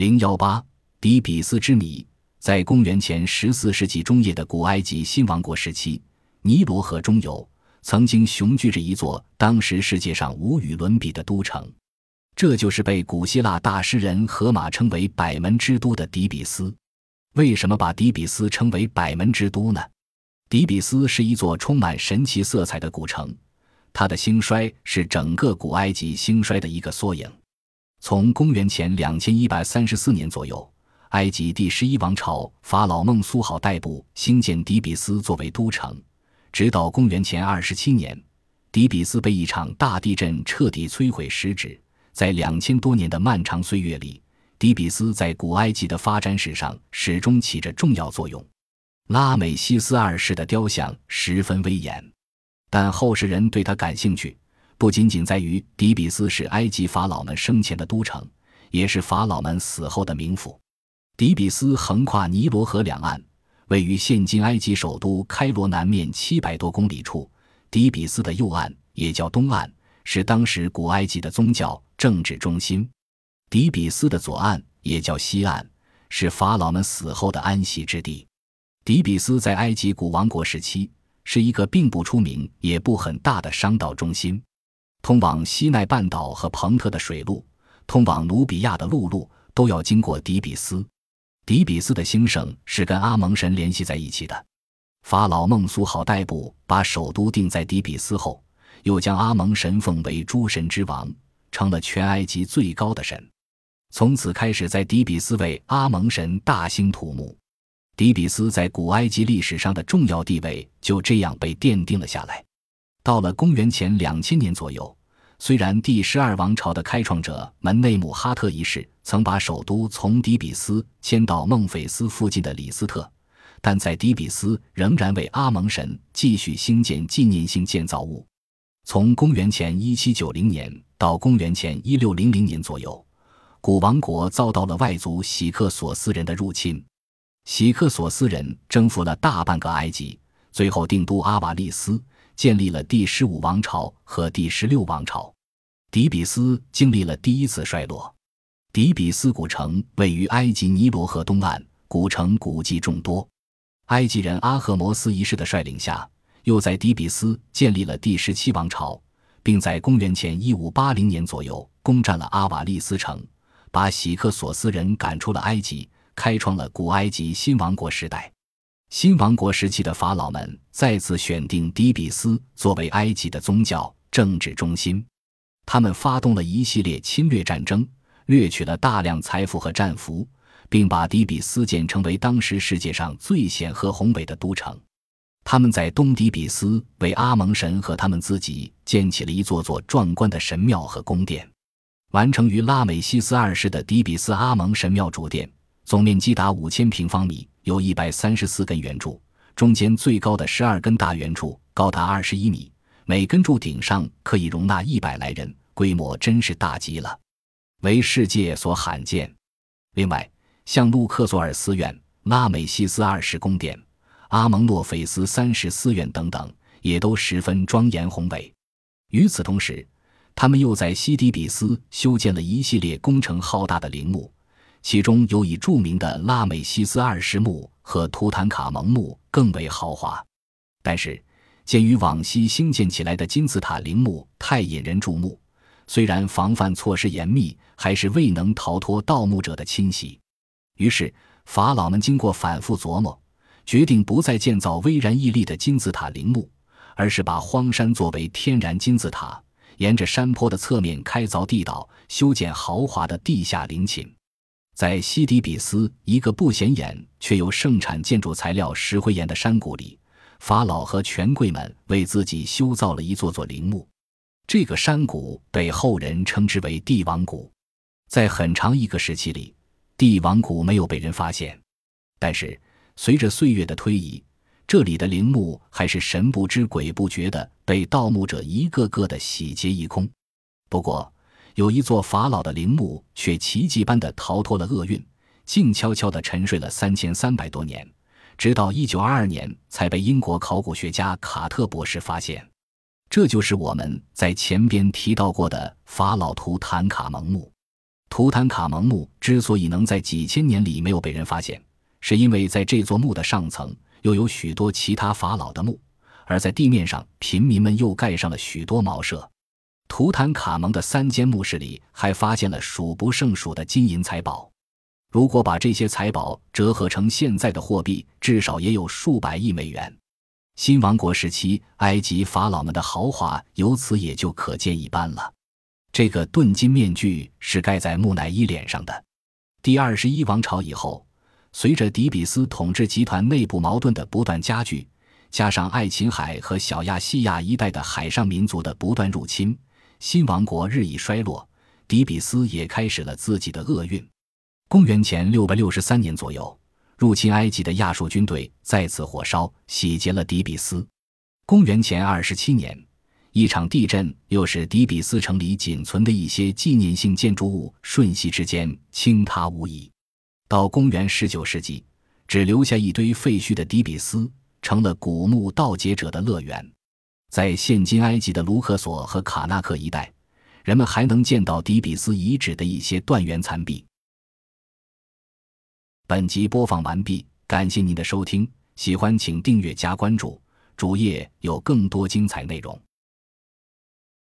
零幺八，底比斯之谜。在公元前十四世纪中叶的古埃及新王国时期，尼罗河中游曾经雄踞着一座当时世界上无与伦比的都城，这就是被古希腊大诗人荷马称为“百门之都”的底比斯。为什么把底比斯称为“百门之都”呢？底比斯是一座充满神奇色彩的古城，它的兴衰是整个古埃及兴衰的一个缩影。从公元前两千一百三十四年左右，埃及第十一王朝法老孟苏好代部兴建底比斯作为都城，直到公元前二十七年，底比斯被一场大地震彻底摧毁时止。在两千多年的漫长岁月里，底比斯在古埃及的发展史上始终起着重要作用。拉美西斯二世的雕像十分威严，但后世人对他感兴趣。不仅仅在于底比斯是埃及法老们生前的都城，也是法老们死后的冥府。底比斯横跨尼罗河两岸，位于现今埃及首都开罗南面七百多公里处。底比斯的右岸也叫东岸，是当时古埃及的宗教政治中心。底比斯的左岸也叫西岸，是法老们死后的安息之地。底比斯在埃及古王国时期是一个并不出名也不很大的商道中心。通往西奈半岛和彭特的水路，通往努比亚的陆路，都要经过底比斯。底比斯的兴盛是跟阿蒙神联系在一起的。法老孟苏好代部把首都定在底比斯后，又将阿蒙神奉为诸神之王，成了全埃及最高的神。从此开始，在底比斯为阿蒙神大兴土木。底比斯在古埃及历史上的重要地位就这样被奠定了下来。到了公元前两千年左右，虽然第十二王朝的开创者门内姆哈特一世曾把首都从底比斯迁到孟菲斯附近的里斯特，但在底比斯仍然为阿蒙神继续兴建纪念性建造物。从公元前一七九零年到公元前一六零零年左右，古王国遭到了外族喜克索斯人的入侵。喜克索斯人征服了大半个埃及，最后定都阿瓦利斯。建立了第十五王朝和第十六王朝，底比斯经历了第一次衰落。底比斯古城位于埃及尼罗河东岸，古城古迹众多。埃及人阿赫摩斯一世的率领下，又在底比斯建立了第十七王朝，并在公元前一五八零年左右攻占了阿瓦利斯城，把喜克索斯人赶出了埃及，开创了古埃及新王国时代。新王国时期的法老们再次选定底比斯作为埃及的宗教政治中心，他们发动了一系列侵略战争，掠取了大量财富和战俘，并把底比斯建成为当时世界上最显赫宏伟的都城。他们在东底比斯为阿蒙神和他们自己建起了一座座壮观的神庙和宫殿，完成于拉美西斯二世的底比斯阿蒙神庙主殿，总面积达五千平方米。有一百三十四根圆柱，中间最高的十二根大圆柱高达二十一米，每根柱顶上可以容纳一百来人，规模真是大极了，为世界所罕见。另外，像路克索尔寺院、拉美西斯二世宫殿、阿蒙诺菲斯三世寺院等等，也都十分庄严宏伟。与此同时，他们又在西底比斯修建了一系列工程浩大的陵墓。其中有以著名的拉美西斯二世墓和图坦卡蒙墓更为豪华，但是鉴于往昔兴建起来的金字塔陵墓太引人注目，虽然防范措施严密，还是未能逃脱盗墓者的侵袭。于是法老们经过反复琢磨，决定不再建造巍然屹立的金字塔陵墓，而是把荒山作为天然金字塔，沿着山坡的侧面开凿地道，修建豪华的地下陵寝。在西底比斯一个不显眼却又盛产建筑材料石灰岩的山谷里，法老和权贵们为自己修造了一座座陵墓。这个山谷被后人称之为帝王谷。在很长一个时期里，帝王谷没有被人发现。但是随着岁月的推移，这里的陵墓还是神不知鬼不觉地被盗墓者一个个的洗劫一空。不过，有一座法老的陵墓却奇迹般的逃脱了厄运，静悄悄地沉睡了三千三百多年，直到一九二二年才被英国考古学家卡特博士发现。这就是我们在前边提到过的法老图坦卡蒙墓。图坦卡蒙墓之所以能在几千年里没有被人发现，是因为在这座墓的上层又有许多其他法老的墓，而在地面上，平民们又盖上了许多茅舍。图坦卡蒙的三间墓室里还发现了数不胜数的金银财宝，如果把这些财宝折合成现在的货币，至少也有数百亿美元。新王国时期，埃及法老们的豪华由此也就可见一斑了。这个盾金面具是盖在木乃伊脸上的。第二十一王朝以后，随着底比斯统治集团内部矛盾的不断加剧，加上爱琴海和小亚细亚一带的海上民族的不断入侵。新王国日益衰落，底比斯也开始了自己的厄运。公元前六百六十三年左右，入侵埃及的亚述军队再次火烧，洗劫了底比斯。公元前二十七年，一场地震又使底比斯城里仅存的一些纪念性建筑物瞬息之间倾塌无遗。到公元十九世纪，只留下一堆废墟的底比斯成了古墓盗劫者的乐园。在现今埃及的卢克索和卡纳克一带，人们还能见到底比斯遗址的一些断垣残壁。本集播放完毕，感谢您的收听，喜欢请订阅加关注，主页有更多精彩内容。